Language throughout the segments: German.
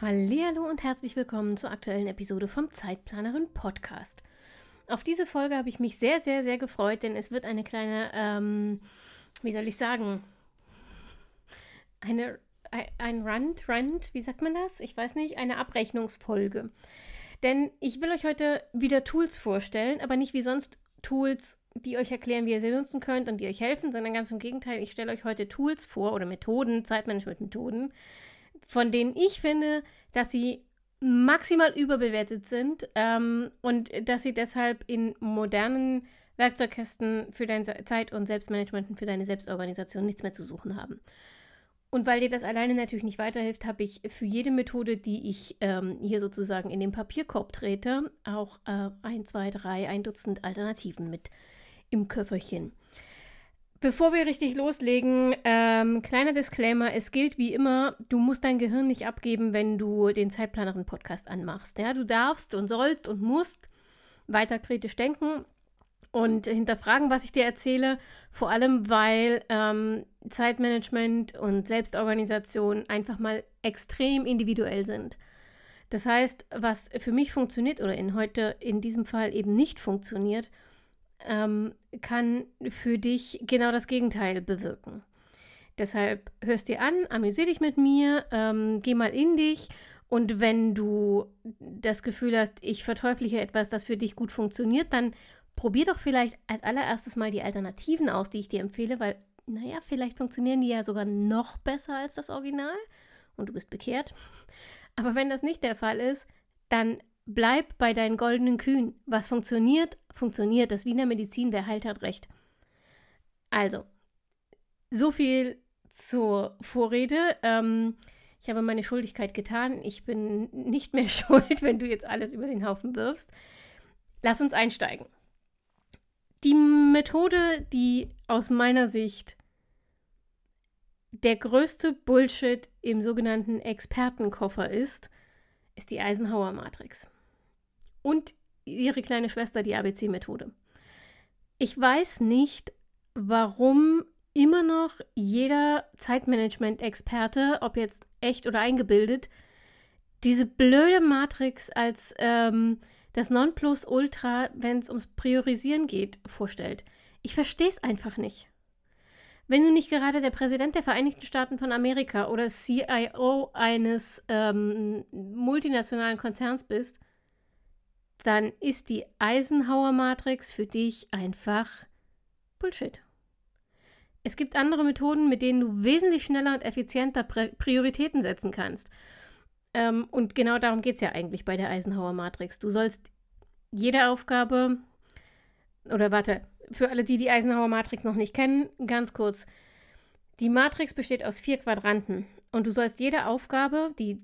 Hallo und herzlich willkommen zur aktuellen Episode vom Zeitplanerin Podcast. Auf diese Folge habe ich mich sehr, sehr, sehr gefreut, denn es wird eine kleine, ähm, wie soll ich sagen, eine, ein Rand, Rand, wie sagt man das? Ich weiß nicht, eine Abrechnungsfolge. Denn ich will euch heute wieder Tools vorstellen, aber nicht wie sonst Tools, die euch erklären, wie ihr sie nutzen könnt und die euch helfen, sondern ganz im Gegenteil, ich stelle euch heute Tools vor oder Methoden, Zeitmanagement-Methoden, von denen ich finde, dass sie maximal überbewertet sind ähm, und dass sie deshalb in modernen Werkzeugkästen für dein Zeit- und Selbstmanagement und für deine Selbstorganisation nichts mehr zu suchen haben. Und weil dir das alleine natürlich nicht weiterhilft, habe ich für jede Methode, die ich ähm, hier sozusagen in den Papierkorb trete, auch äh, ein, zwei, drei, ein Dutzend Alternativen mit im Köfferchen. Bevor wir richtig loslegen, ähm, kleiner Disclaimer: Es gilt wie immer, du musst dein Gehirn nicht abgeben, wenn du den Zeitplanerin-Podcast anmachst. Ja, du darfst und sollst und musst weiter kritisch denken und hinterfragen, was ich dir erzähle. Vor allem, weil ähm, Zeitmanagement und Selbstorganisation einfach mal extrem individuell sind. Das heißt, was für mich funktioniert oder in heute in diesem Fall eben nicht funktioniert, ähm, kann für dich genau das Gegenteil bewirken. Deshalb hörst dir an, amüsier dich mit mir, ähm, geh mal in dich und wenn du das Gefühl hast, ich verteufliche etwas, das für dich gut funktioniert, dann probier doch vielleicht als allererstes mal die Alternativen aus, die ich dir empfehle, weil, naja, vielleicht funktionieren die ja sogar noch besser als das Original und du bist bekehrt. Aber wenn das nicht der Fall ist, dann Bleib bei deinen goldenen Kühen. Was funktioniert, funktioniert. Das Wiener Medizin, wer heilt, hat recht. Also, so viel zur Vorrede. Ähm, ich habe meine Schuldigkeit getan. Ich bin nicht mehr schuld, wenn du jetzt alles über den Haufen wirfst. Lass uns einsteigen. Die Methode, die aus meiner Sicht der größte Bullshit im sogenannten Expertenkoffer ist, ist die Eisenhower-Matrix und ihre kleine Schwester die ABC-Methode. Ich weiß nicht, warum immer noch jeder Zeitmanagement-Experte, ob jetzt echt oder eingebildet, diese blöde Matrix als ähm, das Nonplusultra, wenn es ums Priorisieren geht, vorstellt. Ich verstehe es einfach nicht. Wenn du nicht gerade der Präsident der Vereinigten Staaten von Amerika oder CIO eines ähm, multinationalen Konzerns bist, dann ist die Eisenhower-Matrix für dich einfach Bullshit. Es gibt andere Methoden, mit denen du wesentlich schneller und effizienter Prioritäten setzen kannst. Ähm, und genau darum geht es ja eigentlich bei der Eisenhower-Matrix. Du sollst jede Aufgabe, oder warte, für alle, die die Eisenhower-Matrix noch nicht kennen, ganz kurz. Die Matrix besteht aus vier Quadranten und du sollst jede Aufgabe, die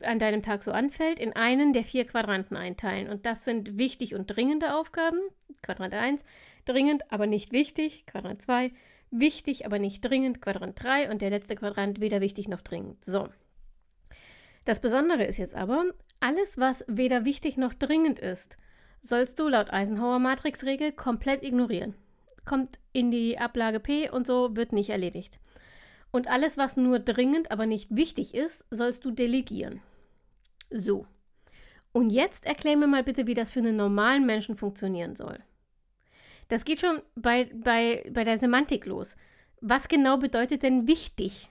an deinem Tag so anfällt, in einen der vier Quadranten einteilen. Und das sind wichtig und dringende Aufgaben. Quadrant 1, dringend, aber nicht wichtig. Quadrant 2, wichtig, aber nicht dringend. Quadrant 3 und der letzte Quadrant weder wichtig noch dringend. So. Das Besondere ist jetzt aber, alles, was weder wichtig noch dringend ist, sollst du laut Eisenhower Matrix-Regel komplett ignorieren. Kommt in die Ablage P und so wird nicht erledigt. Und alles, was nur dringend, aber nicht wichtig ist, sollst du delegieren. So. Und jetzt erklär mir mal bitte, wie das für einen normalen Menschen funktionieren soll. Das geht schon bei, bei, bei der Semantik los. Was genau bedeutet denn wichtig?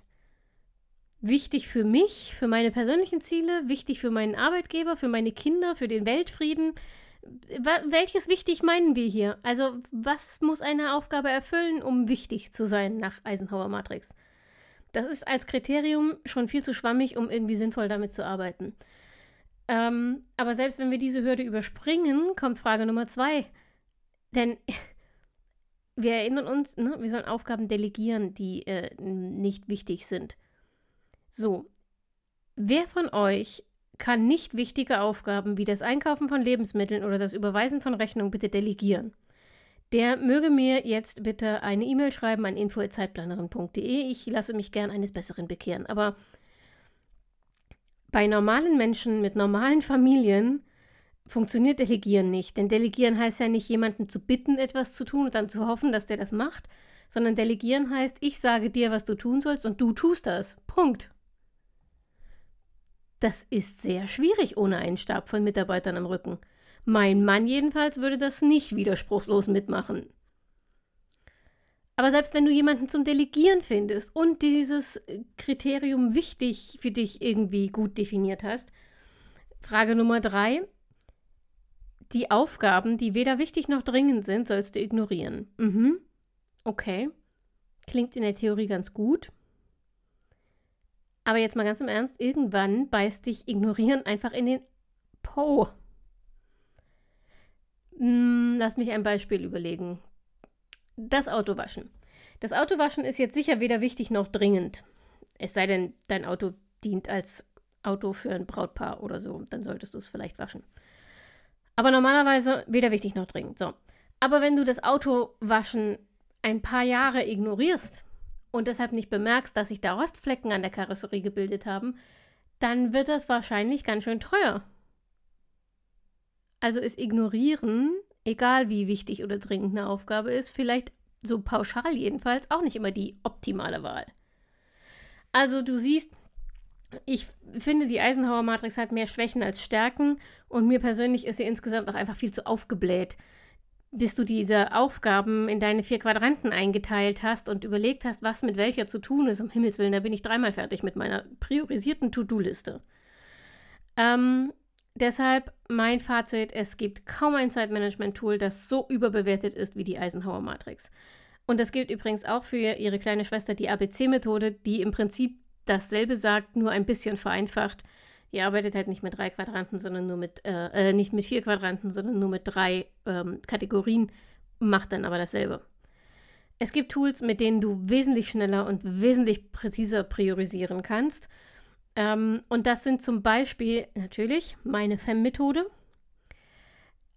Wichtig für mich, für meine persönlichen Ziele, wichtig für meinen Arbeitgeber, für meine Kinder, für den Weltfrieden. Welches wichtig meinen wir hier? Also, was muss eine Aufgabe erfüllen, um wichtig zu sein nach Eisenhower Matrix? Das ist als Kriterium schon viel zu schwammig, um irgendwie sinnvoll damit zu arbeiten. Ähm, aber selbst wenn wir diese Hürde überspringen, kommt Frage Nummer zwei. Denn wir erinnern uns, ne, wir sollen Aufgaben delegieren, die äh, nicht wichtig sind. So, wer von euch kann nicht wichtige Aufgaben wie das Einkaufen von Lebensmitteln oder das Überweisen von Rechnungen bitte delegieren. Der möge mir jetzt bitte eine E-Mail schreiben an info.zeitplanerin.de. Ich lasse mich gern eines Besseren bekehren. Aber bei normalen Menschen mit normalen Familien funktioniert Delegieren nicht. Denn Delegieren heißt ja nicht, jemanden zu bitten, etwas zu tun und dann zu hoffen, dass der das macht, sondern Delegieren heißt, ich sage dir, was du tun sollst und du tust das. Punkt. Das ist sehr schwierig ohne einen Stab von Mitarbeitern am Rücken. Mein Mann jedenfalls würde das nicht widerspruchslos mitmachen. Aber selbst wenn du jemanden zum Delegieren findest und dieses Kriterium wichtig für dich irgendwie gut definiert hast, Frage Nummer drei. Die Aufgaben, die weder wichtig noch dringend sind, sollst du ignorieren. Mhm. Okay. Klingt in der Theorie ganz gut. Aber jetzt mal ganz im Ernst, irgendwann beißt dich Ignorieren einfach in den Po. Hm, lass mich ein Beispiel überlegen. Das Autowaschen. Das Autowaschen ist jetzt sicher weder wichtig noch dringend. Es sei denn, dein Auto dient als Auto für ein Brautpaar oder so, dann solltest du es vielleicht waschen. Aber normalerweise weder wichtig noch dringend. So. Aber wenn du das Autowaschen ein paar Jahre ignorierst und deshalb nicht bemerkst, dass sich da Rostflecken an der Karosserie gebildet haben, dann wird das wahrscheinlich ganz schön teuer. Also ist Ignorieren, egal wie wichtig oder dringend eine Aufgabe ist, vielleicht so pauschal jedenfalls auch nicht immer die optimale Wahl. Also du siehst, ich finde, die Eisenhower Matrix hat mehr Schwächen als Stärken und mir persönlich ist sie insgesamt auch einfach viel zu aufgebläht. Bis du diese Aufgaben in deine vier Quadranten eingeteilt hast und überlegt hast, was mit welcher zu tun ist, um Himmels Willen, da bin ich dreimal fertig mit meiner priorisierten To-Do-Liste. Ähm, Deshalb mein Fazit, es gibt kaum ein Zeitmanagement-Tool, das so überbewertet ist wie die Eisenhower Matrix. Und das gilt übrigens auch für ihre kleine Schwester, die ABC-Methode, die im Prinzip dasselbe sagt, nur ein bisschen vereinfacht. Ihr arbeitet halt nicht mit drei Quadranten, sondern nur mit, äh, äh, nicht mit vier Quadranten, sondern nur mit drei ähm, Kategorien, macht dann aber dasselbe. Es gibt Tools, mit denen du wesentlich schneller und wesentlich präziser priorisieren kannst. Ähm, und das sind zum Beispiel natürlich meine FEM-Methode,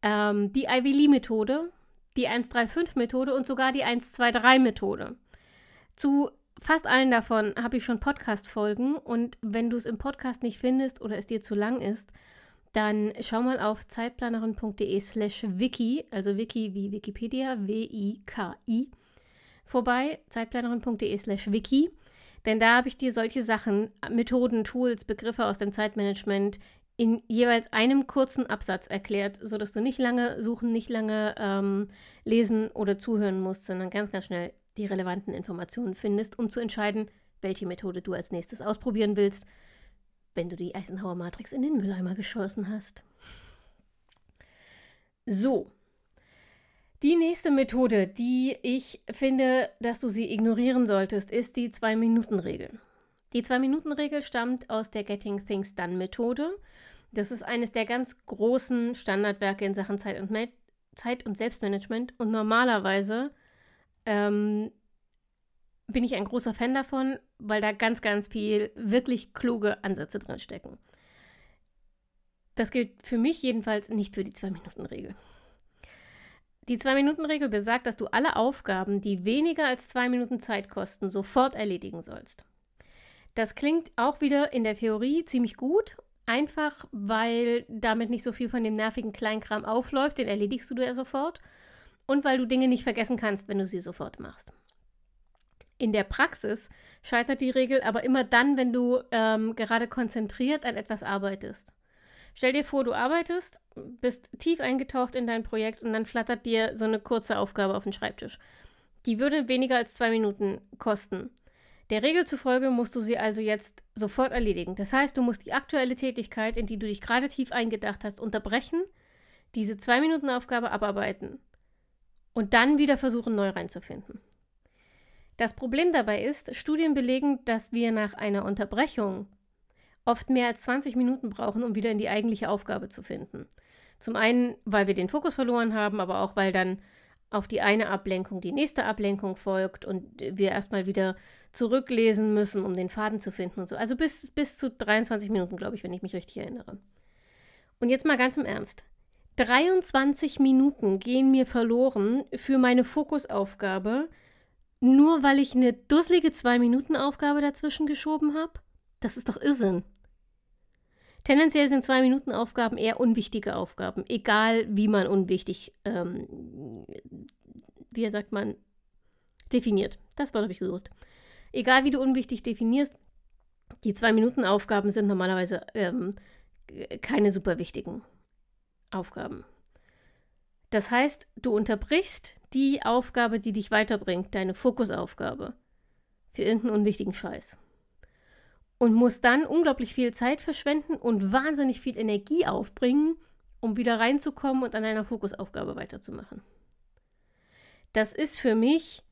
ähm, die Lee-Methode, die 135-Methode und sogar die 123-Methode. Zu fast allen davon habe ich schon Podcast-Folgen und wenn du es im Podcast nicht findest oder es dir zu lang ist, dann schau mal auf zeitplanerin.de slash wiki, also wiki wie Wikipedia, W-I-K-I, vorbei, zeitplanerin.de slash wiki. Denn da habe ich dir solche Sachen, Methoden, Tools, Begriffe aus dem Zeitmanagement in jeweils einem kurzen Absatz erklärt, sodass du nicht lange suchen, nicht lange ähm, lesen oder zuhören musst, sondern ganz, ganz schnell die relevanten Informationen findest, um zu entscheiden, welche Methode du als nächstes ausprobieren willst, wenn du die Eisenhower Matrix in den Mülleimer geschossen hast. So, die nächste Methode, die ich finde, dass du sie ignorieren solltest, ist die Zwei-Minuten-Regel. Die Zwei-Minuten-Regel stammt aus der Getting Things Done-Methode. Das ist eines der ganz großen Standardwerke in Sachen Zeit und, Me Zeit und Selbstmanagement. Und normalerweise ähm, bin ich ein großer Fan davon, weil da ganz, ganz viel wirklich kluge Ansätze drin stecken. Das gilt für mich jedenfalls nicht für die Zwei-Minuten-Regel. Die Zwei-Minuten-Regel besagt, dass du alle Aufgaben, die weniger als zwei Minuten Zeit kosten, sofort erledigen sollst. Das klingt auch wieder in der Theorie ziemlich gut, einfach weil damit nicht so viel von dem nervigen Kleinkram aufläuft, den erledigst du ja sofort und weil du Dinge nicht vergessen kannst, wenn du sie sofort machst. In der Praxis scheitert die Regel aber immer dann, wenn du ähm, gerade konzentriert an etwas arbeitest. Stell dir vor, du arbeitest, bist tief eingetaucht in dein Projekt und dann flattert dir so eine kurze Aufgabe auf den Schreibtisch. Die würde weniger als zwei Minuten kosten. Der Regel zufolge musst du sie also jetzt sofort erledigen. Das heißt, du musst die aktuelle Tätigkeit, in die du dich gerade tief eingedacht hast, unterbrechen, diese zwei Minuten Aufgabe abarbeiten und dann wieder versuchen, neu reinzufinden. Das Problem dabei ist, Studien belegen, dass wir nach einer Unterbrechung oft mehr als 20 Minuten brauchen, um wieder in die eigentliche Aufgabe zu finden. Zum einen, weil wir den Fokus verloren haben, aber auch, weil dann auf die eine Ablenkung die nächste Ablenkung folgt und wir erstmal wieder zurücklesen müssen, um den Faden zu finden und so. Also bis, bis zu 23 Minuten, glaube ich, wenn ich mich richtig erinnere. Und jetzt mal ganz im Ernst. 23 Minuten gehen mir verloren für meine Fokusaufgabe, nur weil ich eine dusselige 2-Minuten-Aufgabe dazwischen geschoben habe? Das ist doch Irrsinn. Tendenziell sind 2-Minuten-Aufgaben eher unwichtige Aufgaben, egal wie man unwichtig, ähm, wie sagt man, definiert. Das Wort habe ich gesucht. Egal wie du unwichtig definierst, die 2-Minuten-Aufgaben sind normalerweise ähm, keine super wichtigen Aufgaben. Das heißt, du unterbrichst die Aufgabe, die dich weiterbringt, deine Fokusaufgabe, für irgendeinen unwichtigen Scheiß. Und musst dann unglaublich viel Zeit verschwenden und wahnsinnig viel Energie aufbringen, um wieder reinzukommen und an deiner Fokusaufgabe weiterzumachen. Das ist für mich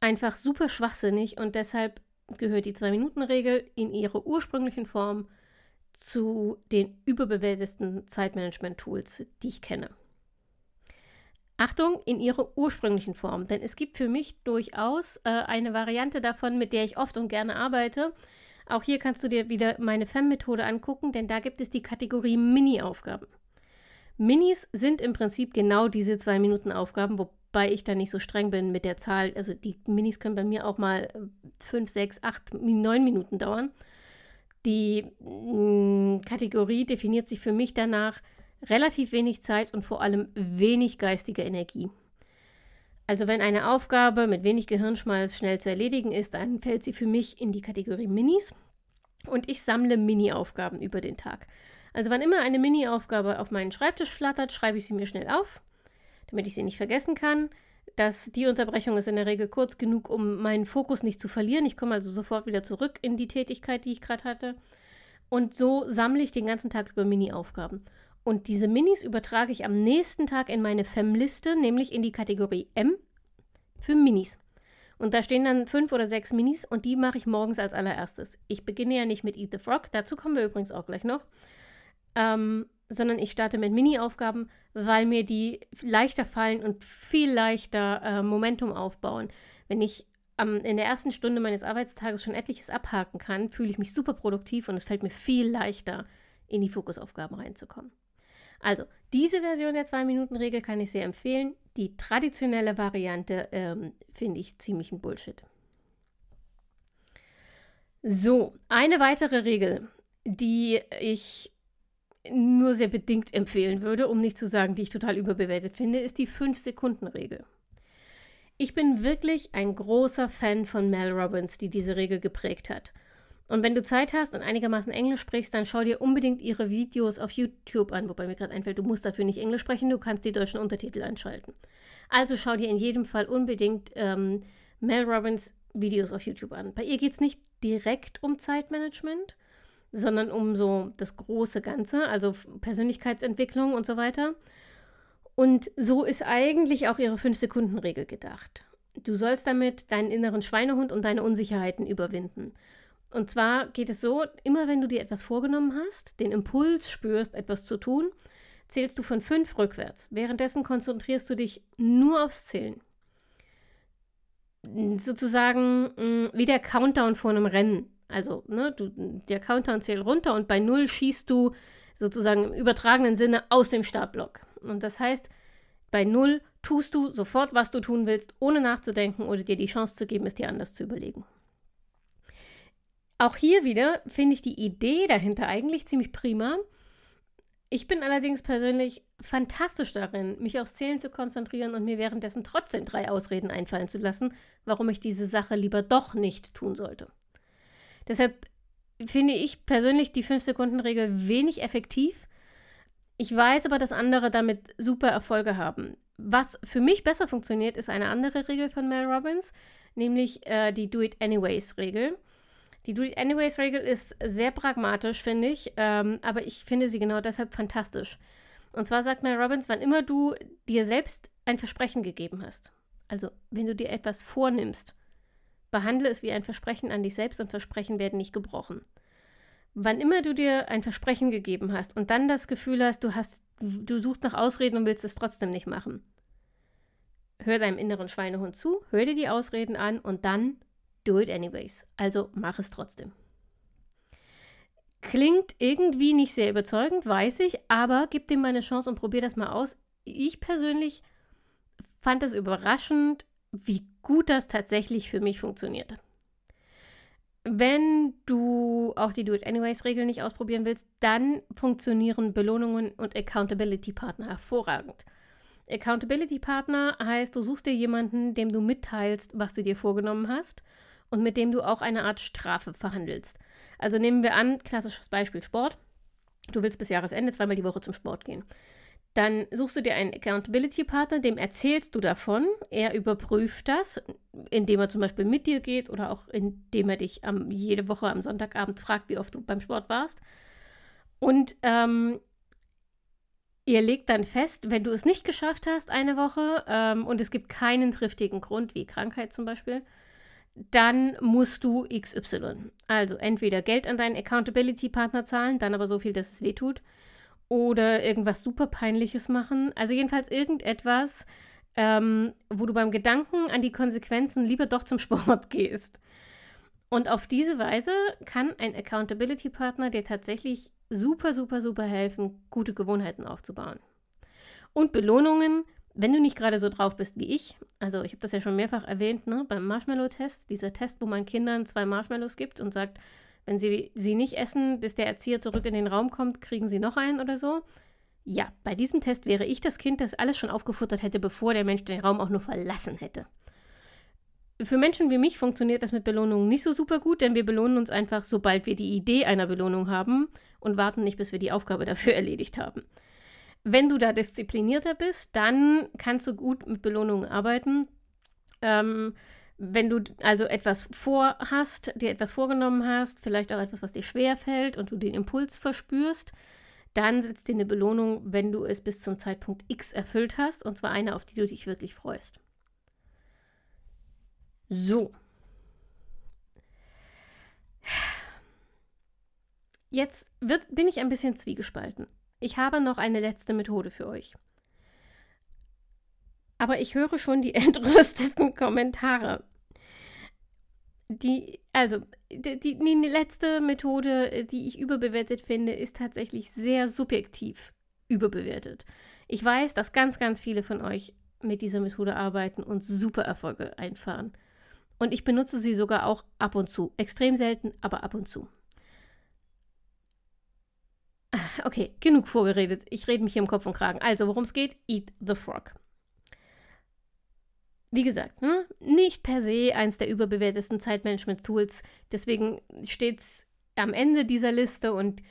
einfach super schwachsinnig und deshalb gehört die Zwei-Minuten-Regel in ihrer ursprünglichen Form zu den überbewertesten Zeitmanagement-Tools, die ich kenne. Achtung, in ihrer ursprünglichen Form, denn es gibt für mich durchaus äh, eine Variante davon, mit der ich oft und gerne arbeite. Auch hier kannst du dir wieder meine FEM-Methode angucken, denn da gibt es die Kategorie Mini-Aufgaben. Minis sind im Prinzip genau diese zwei Minuten Aufgaben, wobei ich da nicht so streng bin mit der Zahl. Also die Minis können bei mir auch mal fünf, sechs, acht, neun Minuten dauern. Die mh, mm, Kategorie definiert sich für mich danach relativ wenig Zeit und vor allem wenig geistige Energie. Also wenn eine Aufgabe mit wenig Gehirnschmalz schnell zu erledigen ist, dann fällt sie für mich in die Kategorie Minis und ich sammle Mini-Aufgaben über den Tag. Also wann immer eine Mini-Aufgabe auf meinen Schreibtisch flattert, schreibe ich sie mir schnell auf, damit ich sie nicht vergessen kann. Das, die Unterbrechung ist in der Regel kurz genug, um meinen Fokus nicht zu verlieren. Ich komme also sofort wieder zurück in die Tätigkeit, die ich gerade hatte. Und so sammle ich den ganzen Tag über Mini-Aufgaben. Und diese Minis übertrage ich am nächsten Tag in meine FEM-Liste, nämlich in die Kategorie M für Minis. Und da stehen dann fünf oder sechs Minis und die mache ich morgens als allererstes. Ich beginne ja nicht mit Eat the Frog, dazu kommen wir übrigens auch gleich noch, ähm, sondern ich starte mit Mini-Aufgaben, weil mir die leichter fallen und viel leichter äh, Momentum aufbauen. Wenn ich ähm, in der ersten Stunde meines Arbeitstages schon etliches abhaken kann, fühle ich mich super produktiv und es fällt mir viel leichter, in die Fokusaufgaben reinzukommen. Also, diese Version der 2-Minuten-Regel kann ich sehr empfehlen. Die traditionelle Variante ähm, finde ich ziemlich ein Bullshit. So, eine weitere Regel, die ich nur sehr bedingt empfehlen würde, um nicht zu sagen, die ich total überbewertet finde, ist die 5-Sekunden-Regel. Ich bin wirklich ein großer Fan von Mel Robbins, die diese Regel geprägt hat. Und wenn du Zeit hast und einigermaßen Englisch sprichst, dann schau dir unbedingt ihre Videos auf YouTube an, wobei mir gerade einfällt, du musst dafür nicht Englisch sprechen, du kannst die deutschen Untertitel einschalten. Also schau dir in jedem Fall unbedingt ähm, Mel Robbins Videos auf YouTube an. Bei ihr geht es nicht direkt um Zeitmanagement, sondern um so das große Ganze, also Persönlichkeitsentwicklung und so weiter. Und so ist eigentlich auch ihre 5-Sekunden-Regel gedacht. Du sollst damit deinen inneren Schweinehund und deine Unsicherheiten überwinden. Und zwar geht es so, immer wenn du dir etwas vorgenommen hast, den Impuls spürst, etwas zu tun, zählst du von fünf rückwärts. Währenddessen konzentrierst du dich nur aufs Zählen. Sozusagen mm, wie der Countdown vor einem Rennen. Also, ne, du, der Countdown zählt runter und bei null schießt du sozusagen im übertragenen Sinne aus dem Startblock. Und das heißt, bei null tust du sofort, was du tun willst, ohne nachzudenken oder dir die Chance zu geben, es dir anders zu überlegen. Auch hier wieder finde ich die Idee dahinter eigentlich ziemlich prima. Ich bin allerdings persönlich fantastisch darin, mich aufs Zählen zu konzentrieren und mir währenddessen trotzdem drei Ausreden einfallen zu lassen, warum ich diese Sache lieber doch nicht tun sollte. Deshalb finde ich persönlich die 5-Sekunden-Regel wenig effektiv. Ich weiß aber, dass andere damit super Erfolge haben. Was für mich besser funktioniert, ist eine andere Regel von Mel Robbins, nämlich äh, die Do-It-Anyways-Regel. Die Do-It-Anyways-Regel ist sehr pragmatisch, finde ich, ähm, aber ich finde sie genau deshalb fantastisch. Und zwar sagt Mel Robbins, wann immer du dir selbst ein Versprechen gegeben hast, also wenn du dir etwas vornimmst, behandle es wie ein Versprechen an dich selbst und Versprechen werden nicht gebrochen. Wann immer du dir ein Versprechen gegeben hast und dann das Gefühl hast, du hast, du suchst nach Ausreden und willst es trotzdem nicht machen, hör deinem inneren Schweinehund zu, hör dir die Ausreden an und dann do it anyways. Also mach es trotzdem. Klingt irgendwie nicht sehr überzeugend, weiß ich, aber gib dem mal eine Chance und probier das mal aus. Ich persönlich fand es überraschend, wie gut das tatsächlich für mich funktioniert. Wenn du auch die Do-It-Anyways-Regel nicht ausprobieren willst, dann funktionieren Belohnungen und Accountability-Partner hervorragend. Accountability-Partner heißt, du suchst dir jemanden, dem du mitteilst, was du dir vorgenommen hast und mit dem du auch eine Art Strafe verhandelst. Also nehmen wir an, klassisches Beispiel Sport. Du willst bis Jahresende zweimal die Woche zum Sport gehen. Dann suchst du dir einen Accountability-Partner, dem erzählst du davon. Er überprüft das, indem er zum Beispiel mit dir geht oder auch indem er dich am, jede Woche am Sonntagabend fragt, wie oft du beim Sport warst. Und ähm, ihr legt dann fest, wenn du es nicht geschafft hast eine Woche ähm, und es gibt keinen triftigen Grund, wie Krankheit zum Beispiel, dann musst du XY. Also entweder Geld an deinen Accountability-Partner zahlen, dann aber so viel, dass es weh tut, oder irgendwas super Peinliches machen. Also jedenfalls irgendetwas, ähm, wo du beim Gedanken an die Konsequenzen lieber doch zum Sport gehst. Und auf diese Weise kann ein Accountability-Partner dir tatsächlich super, super, super helfen, gute Gewohnheiten aufzubauen. Und Belohnungen wenn du nicht gerade so drauf bist wie ich, also ich habe das ja schon mehrfach erwähnt, ne, beim Marshmallow-Test, dieser Test, wo man Kindern zwei Marshmallows gibt und sagt, wenn sie sie nicht essen, bis der Erzieher zurück in den Raum kommt, kriegen sie noch einen oder so. Ja, bei diesem Test wäre ich das Kind, das alles schon aufgefuttert hätte, bevor der Mensch den Raum auch nur verlassen hätte. Für Menschen wie mich funktioniert das mit Belohnungen nicht so super gut, denn wir belohnen uns einfach, sobald wir die Idee einer Belohnung haben und warten nicht, bis wir die Aufgabe dafür erledigt haben. Wenn du da disziplinierter bist, dann kannst du gut mit Belohnungen arbeiten. Ähm, wenn du also etwas vorhast, dir etwas vorgenommen hast, vielleicht auch etwas, was dir schwer fällt und du den Impuls verspürst, dann setzt dir eine Belohnung, wenn du es bis zum Zeitpunkt X erfüllt hast, und zwar eine, auf die du dich wirklich freust. So. Jetzt wird, bin ich ein bisschen zwiegespalten. Ich habe noch eine letzte Methode für euch. Aber ich höre schon die entrüsteten Kommentare. Die, also, die, die, die letzte Methode, die ich überbewertet finde, ist tatsächlich sehr subjektiv überbewertet. Ich weiß, dass ganz, ganz viele von euch mit dieser Methode arbeiten und super Erfolge einfahren. Und ich benutze sie sogar auch ab und zu. Extrem selten, aber ab und zu. Okay, genug vorgeredet. Ich rede mich hier im Kopf und Kragen. Also, worum es geht? Eat the Frog. Wie gesagt, ne? nicht per se eins der überbewertesten Zeitmanagement-Tools. Deswegen steht es am Ende dieser Liste und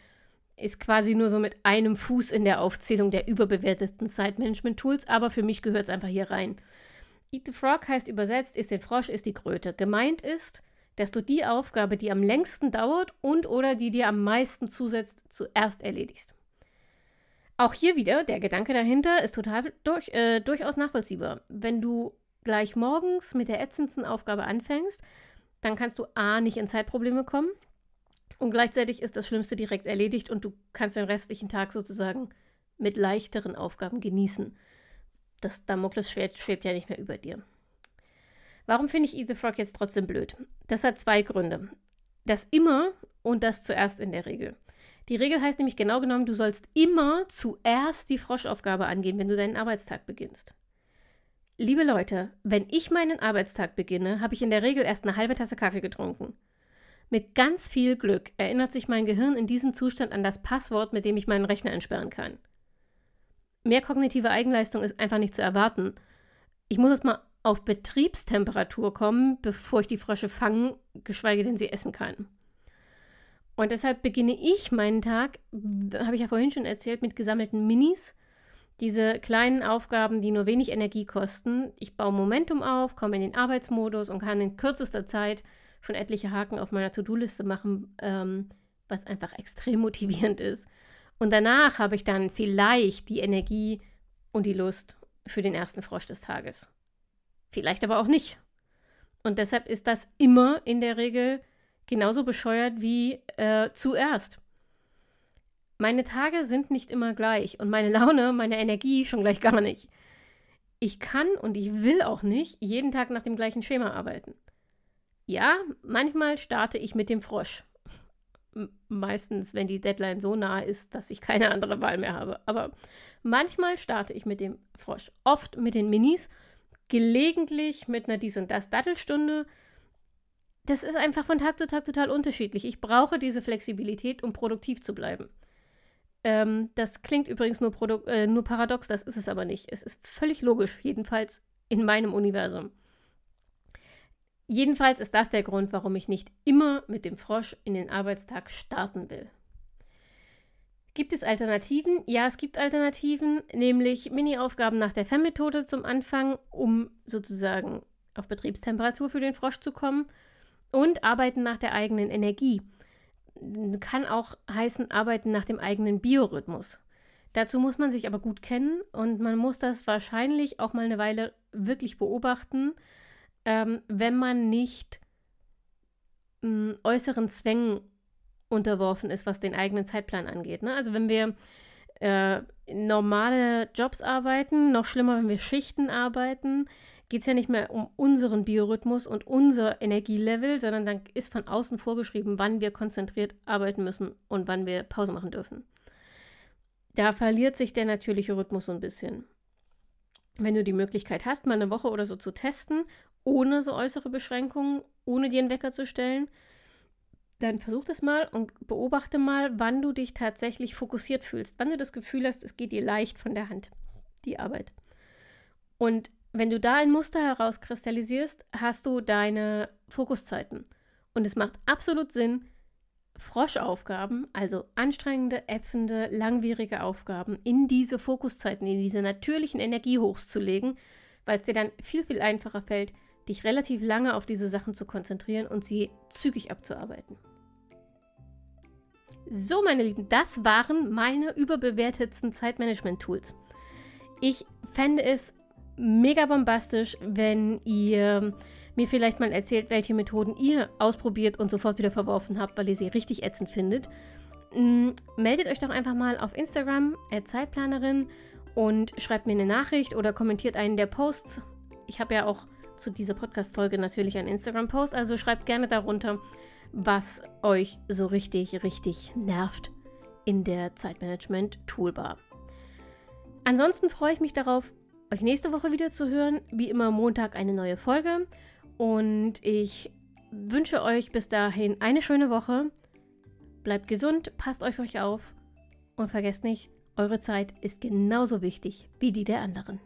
ist quasi nur so mit einem Fuß in der Aufzählung der überbewertesten Zeitmanagement-Tools. Aber für mich gehört es einfach hier rein. Eat the Frog heißt übersetzt, ist den Frosch, ist die Kröte. Gemeint ist, dass du die Aufgabe, die am längsten dauert und oder die dir am meisten zusetzt, zuerst erledigst. Auch hier wieder, der Gedanke dahinter ist total durch, äh, durchaus nachvollziehbar. Wenn du gleich morgens mit der ätzendsten Aufgabe anfängst, dann kannst du A nicht in Zeitprobleme kommen und gleichzeitig ist das Schlimmste direkt erledigt und du kannst den restlichen Tag sozusagen mit leichteren Aufgaben genießen. Das Damoklesschwert schwebt ja nicht mehr über dir. Warum finde ich Eat the Frog jetzt trotzdem blöd? Das hat zwei Gründe. Das immer und das zuerst in der Regel. Die Regel heißt nämlich genau genommen, du sollst immer zuerst die Froschaufgabe angehen, wenn du deinen Arbeitstag beginnst. Liebe Leute, wenn ich meinen Arbeitstag beginne, habe ich in der Regel erst eine halbe Tasse Kaffee getrunken. Mit ganz viel Glück erinnert sich mein Gehirn in diesem Zustand an das Passwort, mit dem ich meinen Rechner entsperren kann. Mehr kognitive Eigenleistung ist einfach nicht zu erwarten. Ich muss es mal auf Betriebstemperatur kommen, bevor ich die Frösche fangen, geschweige denn sie essen kann. Und deshalb beginne ich meinen Tag, habe ich ja vorhin schon erzählt, mit gesammelten Minis. Diese kleinen Aufgaben, die nur wenig Energie kosten. Ich baue Momentum auf, komme in den Arbeitsmodus und kann in kürzester Zeit schon etliche Haken auf meiner To-Do-Liste machen, ähm, was einfach extrem motivierend ist. Und danach habe ich dann vielleicht die Energie und die Lust für den ersten Frosch des Tages. Vielleicht aber auch nicht. Und deshalb ist das immer in der Regel genauso bescheuert wie äh, zuerst. Meine Tage sind nicht immer gleich und meine Laune, meine Energie schon gleich gar nicht. ich kann und ich will auch nicht jeden Tag nach dem gleichen Schema arbeiten. Ja, manchmal starte ich mit dem Frosch. Meistens, wenn die Deadline so nah ist, dass ich keine andere Wahl mehr habe. Aber manchmal starte ich mit dem Frosch. Oft mit den Minis, gelegentlich mit einer Dies- und Das-Dattelstunde. Das ist einfach von Tag zu Tag total unterschiedlich. Ich brauche diese Flexibilität, um produktiv zu bleiben. Ähm, das klingt übrigens nur, äh, nur paradox, das ist es aber nicht. Es ist völlig logisch, jedenfalls in meinem Universum. Jedenfalls ist das der Grund, warum ich nicht immer mit dem Frosch in den Arbeitstag starten will. Gibt es Alternativen? Ja, es gibt Alternativen, nämlich Mini-Aufgaben nach der FEM-Methode zum Anfang, um sozusagen auf Betriebstemperatur für den Frosch zu kommen und Arbeiten nach der eigenen Energie. Kann auch heißen Arbeiten nach dem eigenen Biorhythmus. Dazu muss man sich aber gut kennen und man muss das wahrscheinlich auch mal eine Weile wirklich beobachten ähm, wenn man nicht hm, äußeren Zwängen unterworfen ist, was den eigenen Zeitplan angeht. Ne? Also wenn wir äh, normale Jobs arbeiten, noch schlimmer, wenn wir Schichten arbeiten, geht es ja nicht mehr um unseren Biorhythmus und unser Energielevel, sondern dann ist von außen vorgeschrieben, wann wir konzentriert arbeiten müssen und wann wir Pause machen dürfen. Da verliert sich der natürliche Rhythmus so ein bisschen. Wenn du die Möglichkeit hast, mal eine Woche oder so zu testen ohne so äußere Beschränkungen, ohne dir einen Wecker zu stellen, dann versuch das mal und beobachte mal, wann du dich tatsächlich fokussiert fühlst, wann du das Gefühl hast, es geht dir leicht von der Hand, die Arbeit. Und wenn du da ein Muster herauskristallisierst, hast du deine Fokuszeiten. Und es macht absolut Sinn, Froschaufgaben, also anstrengende, ätzende, langwierige Aufgaben, in diese Fokuszeiten, in diese natürlichen Energiehochs zu legen, weil es dir dann viel, viel einfacher fällt, dich relativ lange auf diese Sachen zu konzentrieren und sie zügig abzuarbeiten. So, meine Lieben, das waren meine überbewertetsten Zeitmanagement-Tools. Ich fände es mega bombastisch, wenn ihr mir vielleicht mal erzählt, welche Methoden ihr ausprobiert und sofort wieder verworfen habt, weil ihr sie richtig ätzend findet. Mm, meldet euch doch einfach mal auf Instagram, Zeitplanerin, und schreibt mir eine Nachricht oder kommentiert einen der Posts. Ich habe ja auch zu dieser Podcast-Folge natürlich einen Instagram-Post. Also schreibt gerne darunter, was euch so richtig, richtig nervt in der Zeitmanagement-Toolbar. Ansonsten freue ich mich darauf, euch nächste Woche wieder zu hören. Wie immer Montag eine neue Folge. Und ich wünsche euch bis dahin eine schöne Woche. Bleibt gesund, passt auf euch auf und vergesst nicht, eure Zeit ist genauso wichtig wie die der anderen.